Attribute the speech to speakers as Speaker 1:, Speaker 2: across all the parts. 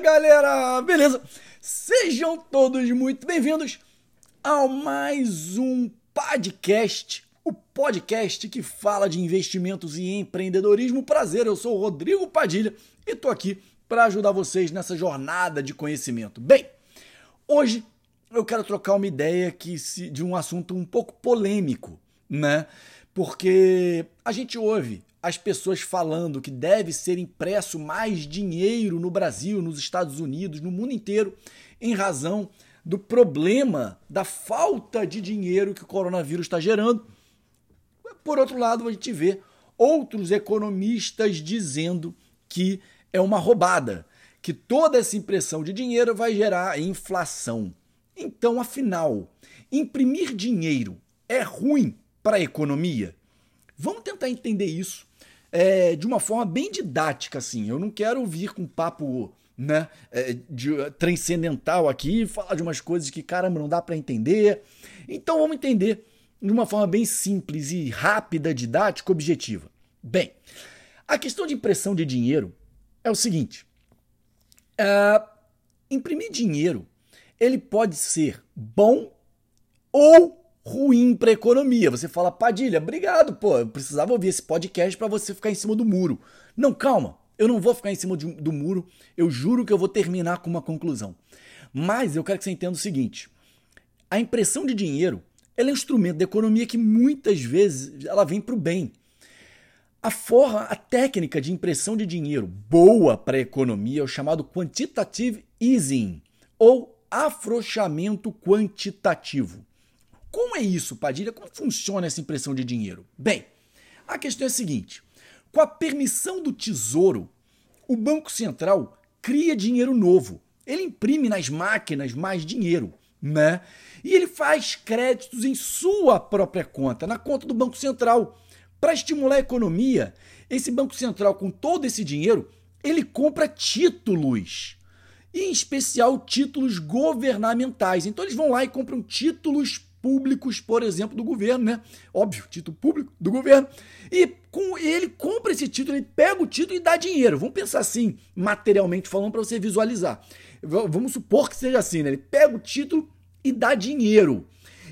Speaker 1: Galera, beleza? Sejam todos muito bem-vindos ao mais um podcast, o podcast que fala de investimentos e empreendedorismo. Prazer, eu sou o Rodrigo Padilha e tô aqui para ajudar vocês nessa jornada de conhecimento. Bem, hoje eu quero trocar uma ideia que se, de um assunto um pouco polêmico, né? Porque a gente ouve as pessoas falando que deve ser impresso mais dinheiro no Brasil, nos Estados Unidos, no mundo inteiro, em razão do problema da falta de dinheiro que o coronavírus está gerando. Por outro lado, a gente vê outros economistas dizendo que é uma roubada, que toda essa impressão de dinheiro vai gerar inflação. Então, afinal, imprimir dinheiro é ruim para a economia? Vamos tentar entender isso é, de uma forma bem didática, assim. Eu não quero vir com papo né, é, de, transcendental aqui, falar de umas coisas que, caramba, não dá para entender. Então vamos entender de uma forma bem simples e rápida, didática, objetiva. Bem, a questão de impressão de dinheiro é o seguinte: é, imprimir dinheiro ele pode ser bom ou ruim para economia. Você fala, Padilha, obrigado, pô, eu precisava ouvir esse podcast para você ficar em cima do muro. Não, calma, eu não vou ficar em cima de, do muro, eu juro que eu vou terminar com uma conclusão. Mas eu quero que você entenda o seguinte: a impressão de dinheiro é um instrumento da economia que muitas vezes ela vem para o bem. A forma, a técnica de impressão de dinheiro boa para a economia é o chamado quantitative easing ou afrouxamento quantitativo. Como é isso, Padilha? Como funciona essa impressão de dinheiro? Bem, a questão é a seguinte: com a permissão do Tesouro, o Banco Central cria dinheiro novo. Ele imprime nas máquinas mais dinheiro, né? E ele faz créditos em sua própria conta, na conta do Banco Central. Para estimular a economia, esse Banco Central, com todo esse dinheiro, ele compra títulos. Em especial, títulos governamentais. Então, eles vão lá e compram títulos públicos, por exemplo, do governo, né? Óbvio, título público do governo. E com ele compra esse título, ele pega o título e dá dinheiro. Vamos pensar assim, materialmente falando, para você visualizar. Vamos supor que seja assim, né? Ele pega o título e dá dinheiro.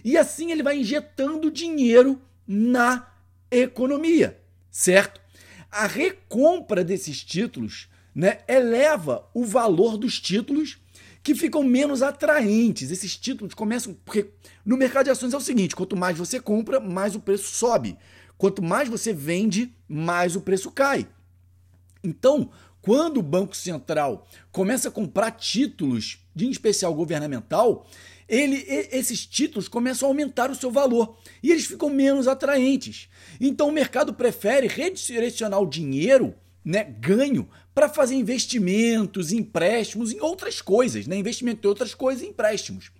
Speaker 1: E assim ele vai injetando dinheiro na economia, certo? A recompra desses títulos né, eleva o valor dos títulos que ficam menos atraentes. Esses títulos começam. Porque no mercado de ações é o seguinte: quanto mais você compra, mais o preço sobe. Quanto mais você vende, mais o preço cai. Então, quando o Banco Central começa a comprar títulos, de em especial governamental, ele, esses títulos começam a aumentar o seu valor e eles ficam menos atraentes. Então o mercado prefere redirecionar o dinheiro né, ganho para fazer investimentos, empréstimos em outras coisas, né? Investimento em outras coisas e empréstimos.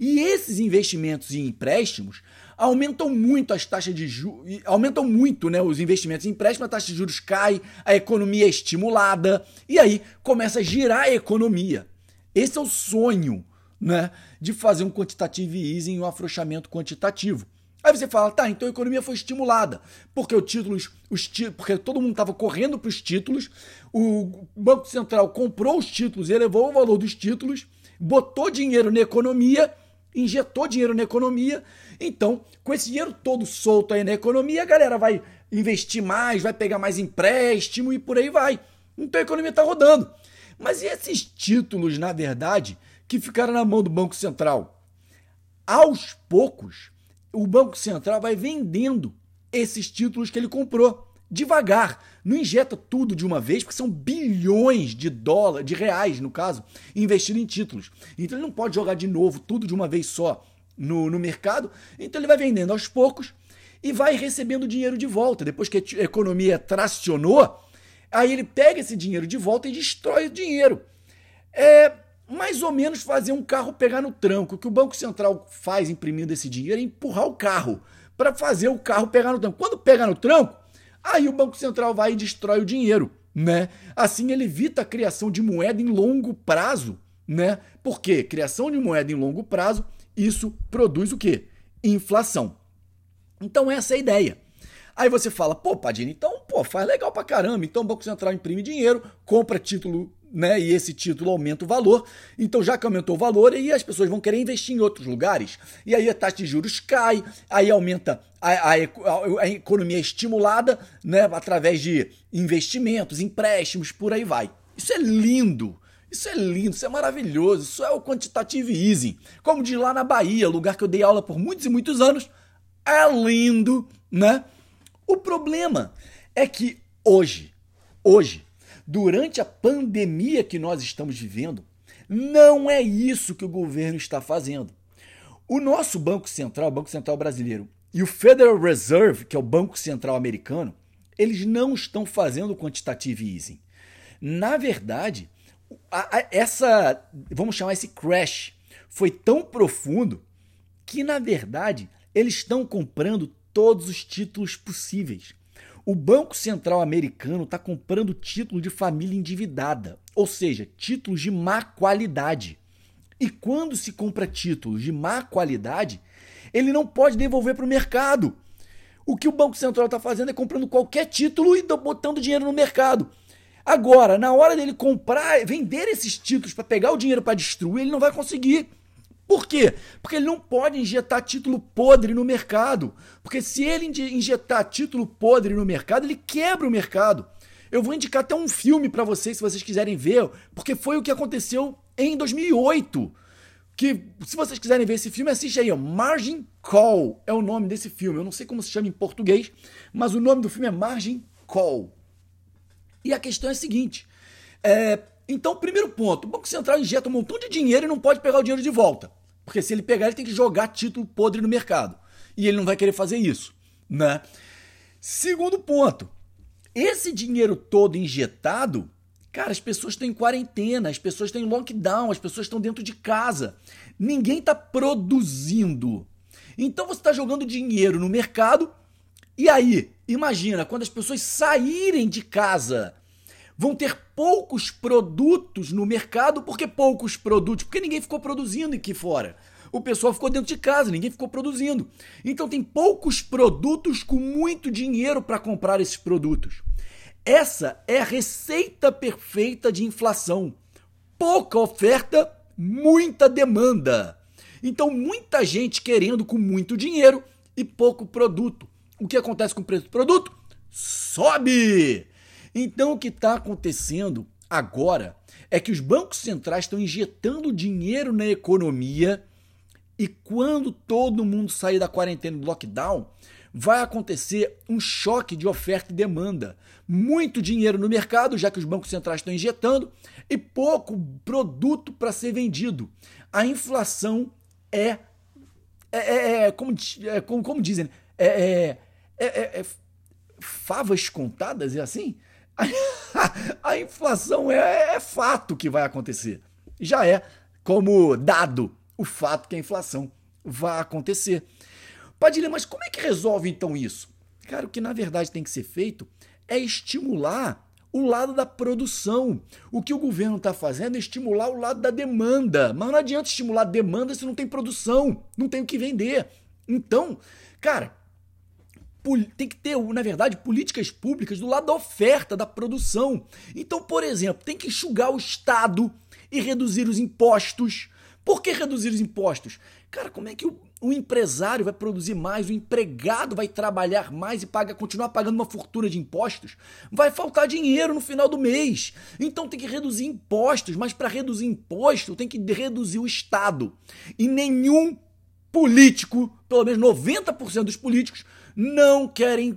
Speaker 1: E esses investimentos e empréstimos aumentam muito as taxas de juros, aumentam muito, né, os investimentos em empréstimos, a taxa de juros cai, a economia é estimulada e aí começa a girar a economia. Esse é o sonho, né, de fazer um quantitative easing, um afrouxamento quantitativo. Aí você fala, tá, então a economia foi estimulada, porque os títulos, os porque todo mundo estava correndo para os títulos, o Banco Central comprou os títulos, elevou o valor dos títulos, botou dinheiro na economia, injetou dinheiro na economia. Então, com esse dinheiro todo solto aí na economia, a galera vai investir mais, vai pegar mais empréstimo e por aí vai. Então a economia está rodando. Mas e esses títulos, na verdade, que ficaram na mão do Banco Central? Aos poucos, o Banco Central vai vendendo esses títulos que ele comprou devagar, não injeta tudo de uma vez, porque são bilhões de dólares, de reais, no caso, investido em títulos. Então ele não pode jogar de novo tudo de uma vez só no, no mercado. Então ele vai vendendo aos poucos e vai recebendo dinheiro de volta. Depois que a economia tracionou, aí ele pega esse dinheiro de volta e destrói o dinheiro. É, mais ou menos fazer um carro pegar no tranco. O que o Banco Central faz imprimindo esse dinheiro é empurrar o carro para fazer o carro pegar no tranco. Quando pega no tranco, aí o Banco Central vai e destrói o dinheiro, né? Assim ele evita a criação de moeda em longo prazo, né? Porque criação de moeda em longo prazo, isso produz o quê? Inflação. Então essa é a ideia. Aí você fala, pô, Padini, então, pô, faz legal pra caramba. Então o Banco Central imprime dinheiro, compra título né? E esse título aumenta o valor. Então, já que aumentou o valor, aí as pessoas vão querer investir em outros lugares. E aí a taxa de juros cai, aí aumenta a, a, a, economia estimulada, né? Através de investimentos, empréstimos, por aí vai. Isso é lindo. Isso é lindo, isso é maravilhoso, isso é o quantitative easing. Como diz lá na Bahia, lugar que eu dei aula por muitos e muitos anos, é lindo, né? O problema é que hoje, hoje, durante a pandemia que nós estamos vivendo, não é isso que o governo está fazendo. O nosso Banco Central, o Banco Central Brasileiro, e o Federal Reserve, que é o Banco Central Americano, eles não estão fazendo quantitative easing. Na verdade, a, a, essa, vamos chamar esse crash, foi tão profundo que, na verdade, eles estão comprando todos os títulos possíveis. O Banco Central americano está comprando título de família endividada, ou seja, títulos de má qualidade. E quando se compra títulos de má qualidade, ele não pode devolver para o mercado. O que o Banco Central está fazendo é comprando qualquer título e botando dinheiro no mercado. Agora, na hora dele comprar, vender esses títulos para pegar o dinheiro para destruir, ele não vai conseguir. Por quê? Porque ele não pode injetar título podre no mercado. Porque se ele injetar título podre no mercado, ele quebra o mercado. Eu vou indicar até um filme para vocês, se vocês quiserem ver, porque foi o que aconteceu em 2008. Que, se vocês quiserem ver esse filme, assiste aí, ó. Margin Call é o nome desse filme. Eu não sei como se chama em português, mas o nome do filme é Margin Call. E a questão é a seguinte: é, então, primeiro ponto, o Banco Central injeta um montão de dinheiro e não pode pegar o dinheiro de volta. Porque se ele pegar, ele tem que jogar título podre no mercado. E ele não vai querer fazer isso, né? Segundo ponto, esse dinheiro todo injetado, cara, as pessoas estão em quarentena, as pessoas estão em lockdown, as pessoas estão dentro de casa. Ninguém está produzindo. Então você está jogando dinheiro no mercado e aí, imagina, quando as pessoas saírem de casa vão ter poucos produtos no mercado. Por que poucos produtos? Porque ninguém ficou produzindo aqui fora. O pessoal ficou dentro de casa, ninguém ficou produzindo. Então tem poucos produtos com muito dinheiro para comprar esses produtos. Essa é a receita perfeita de inflação. Pouca oferta, muita demanda. Então muita gente querendo com muito dinheiro e pouco produto. O que acontece com o preço do produto? Sobe! Então o que está acontecendo agora é que os bancos centrais estão injetando dinheiro na economia e quando todo mundo sair da quarentena do lockdown, vai acontecer um choque de oferta e demanda. Muito dinheiro no mercado, já que os bancos centrais estão injetando, e pouco produto para ser vendido. A inflação é. é, é, é como, é, como, como dizem, é, é, é, é favas contadas, é assim? A inflação é, é fato que vai acontecer. Já é como dado o fato que a inflação vai acontecer. Padilha, mas como é que resolve então isso? Cara, o que na verdade tem que ser feito é estimular o lado da produção. O que o governo está fazendo é estimular o lado da demanda. Mas não adianta estimular demanda se não tem produção, não tem o que vender. Então, cara, tem que ter, na verdade, políticas públicas do lado da oferta, da produção. Então, por exemplo, tem que enxugar o Estado e reduzir os impostos. Por que reduzir os impostos? Cara, como é que o, o empresário vai produzir mais, o empregado vai trabalhar mais e paga, continuar pagando uma fortuna de impostos? Vai faltar dinheiro no final do mês. Então tem que reduzir impostos, mas para reduzir imposto tem que reduzir o Estado. E nenhum político, pelo menos 90% dos políticos, não querem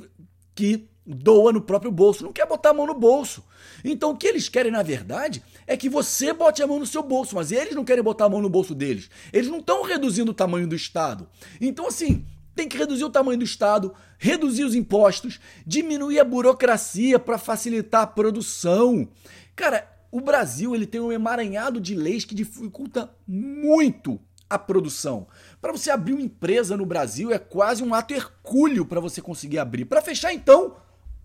Speaker 1: que doa no próprio bolso, não quer botar a mão no bolso. Então o que eles querem, na verdade, é que você bote a mão no seu bolso, mas eles não querem botar a mão no bolso deles. Eles não estão reduzindo o tamanho do Estado. Então, assim, tem que reduzir o tamanho do Estado, reduzir os impostos, diminuir a burocracia para facilitar a produção. Cara, o Brasil ele tem um emaranhado de leis que dificulta muito a produção. Para você abrir uma empresa no Brasil é quase um ato hercúleo para você conseguir abrir. Para fechar, então,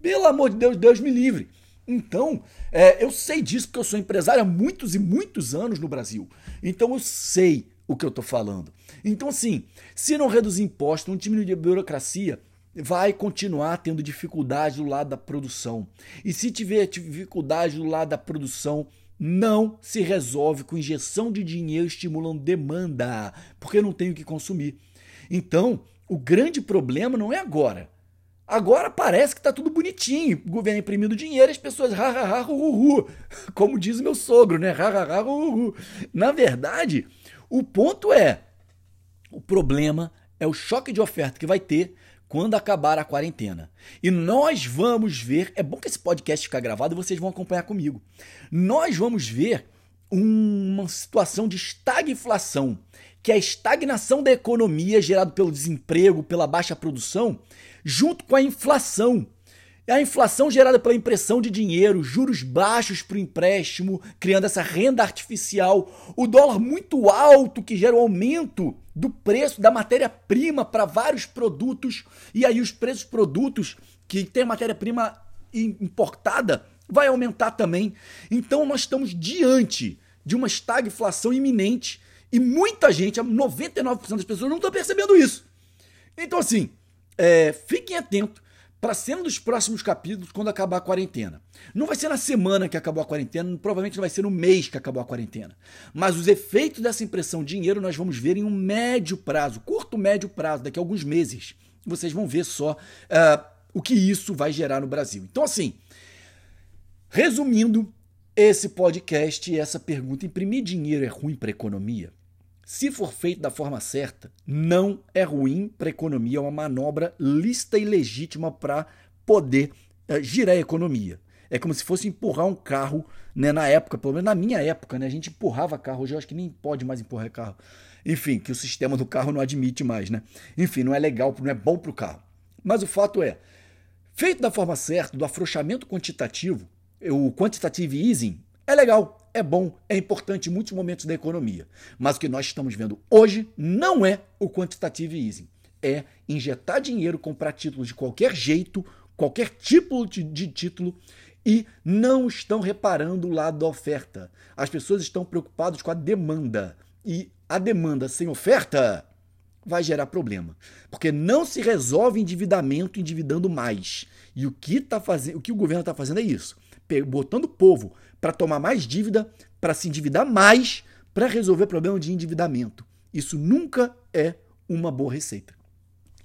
Speaker 1: pelo amor de Deus, Deus me livre. Então, é, eu sei disso porque eu sou empresário há muitos e muitos anos no Brasil. Então eu sei o que eu estou falando. Então, assim, se não reduzir impostos, não diminuir a burocracia, vai continuar tendo dificuldade do lado da produção. E se tiver dificuldade do lado da produção, não se resolve com injeção de dinheiro estimulando demanda, porque não tem o que consumir. Então, o grande problema não é agora. Agora parece que está tudo bonitinho, o governo imprimindo dinheiro, as pessoas ha, ha, ha, hu, hu, como diz meu sogro, né? Ha, ha, ha, hu, hu. Na verdade, o ponto é, o problema é o choque de oferta que vai ter quando acabar a quarentena. E nós vamos ver, é bom que esse podcast fique gravado e vocês vão acompanhar comigo. Nós vamos ver uma situação de estagflação, que é a estagnação da economia gerada pelo desemprego, pela baixa produção, junto com a inflação. A inflação gerada pela impressão de dinheiro, juros baixos para o empréstimo, criando essa renda artificial, o dólar muito alto que gera o um aumento do preço da matéria-prima para vários produtos, e aí os preços produtos que tem matéria-prima importada vai aumentar também. Então nós estamos diante de uma estagflação iminente e muita gente, 99% das pessoas não estão percebendo isso. Então assim, é, fiquem atentos para a cena dos próximos capítulos quando acabar a quarentena. Não vai ser na semana que acabou a quarentena, provavelmente não vai ser no mês que acabou a quarentena. Mas os efeitos dessa impressão de dinheiro nós vamos ver em um médio prazo, curto médio prazo, daqui a alguns meses. Vocês vão ver só uh, o que isso vai gerar no Brasil. Então, assim, resumindo esse podcast e essa pergunta: imprimir dinheiro é ruim para a economia? Se for feito da forma certa, não é ruim para a economia, é uma manobra lícita e legítima para poder uh, girar a economia. É como se fosse empurrar um carro, né, na época, pelo menos na minha época, né, a gente empurrava carro, hoje eu acho que nem pode mais empurrar carro. Enfim, que o sistema do carro não admite mais, né? Enfim, não é legal, não é bom para o carro. Mas o fato é, feito da forma certa, do afrouxamento quantitativo, o quantitative easing, é legal, é bom, é importante em muitos momentos da economia. Mas o que nós estamos vendo hoje não é o quantitative easing. É injetar dinheiro, comprar títulos de qualquer jeito, qualquer tipo de, de título e não estão reparando o lado da oferta. As pessoas estão preocupadas com a demanda. E a demanda sem oferta vai gerar problema. Porque não se resolve endividamento endividando mais. E o que, tá fazendo, o, que o governo está fazendo é isso: botando o povo para tomar mais dívida, para se endividar mais, para resolver problema de endividamento. Isso nunca é uma boa receita.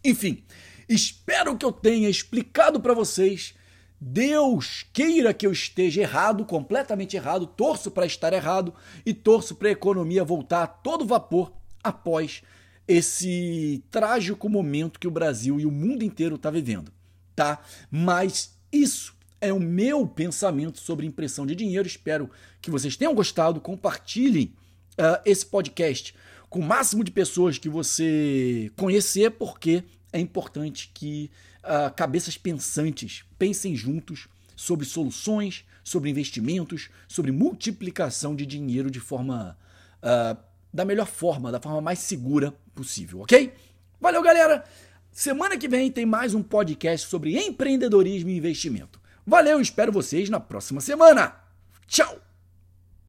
Speaker 1: Enfim, espero que eu tenha explicado para vocês. Deus queira que eu esteja errado, completamente errado, torço para estar errado e torço para a economia voltar a todo vapor após esse trágico momento que o Brasil e o mundo inteiro está vivendo, tá? Mas isso é o meu pensamento sobre impressão de dinheiro. Espero que vocês tenham gostado. Compartilhem uh, esse podcast com o máximo de pessoas que você conhecer, porque é importante que uh, cabeças pensantes pensem juntos sobre soluções, sobre investimentos, sobre multiplicação de dinheiro de forma uh, da melhor forma, da forma mais segura possível, ok? Valeu, galera! Semana que vem tem mais um podcast sobre empreendedorismo e investimento. Valeu, espero vocês na próxima semana. Tchau!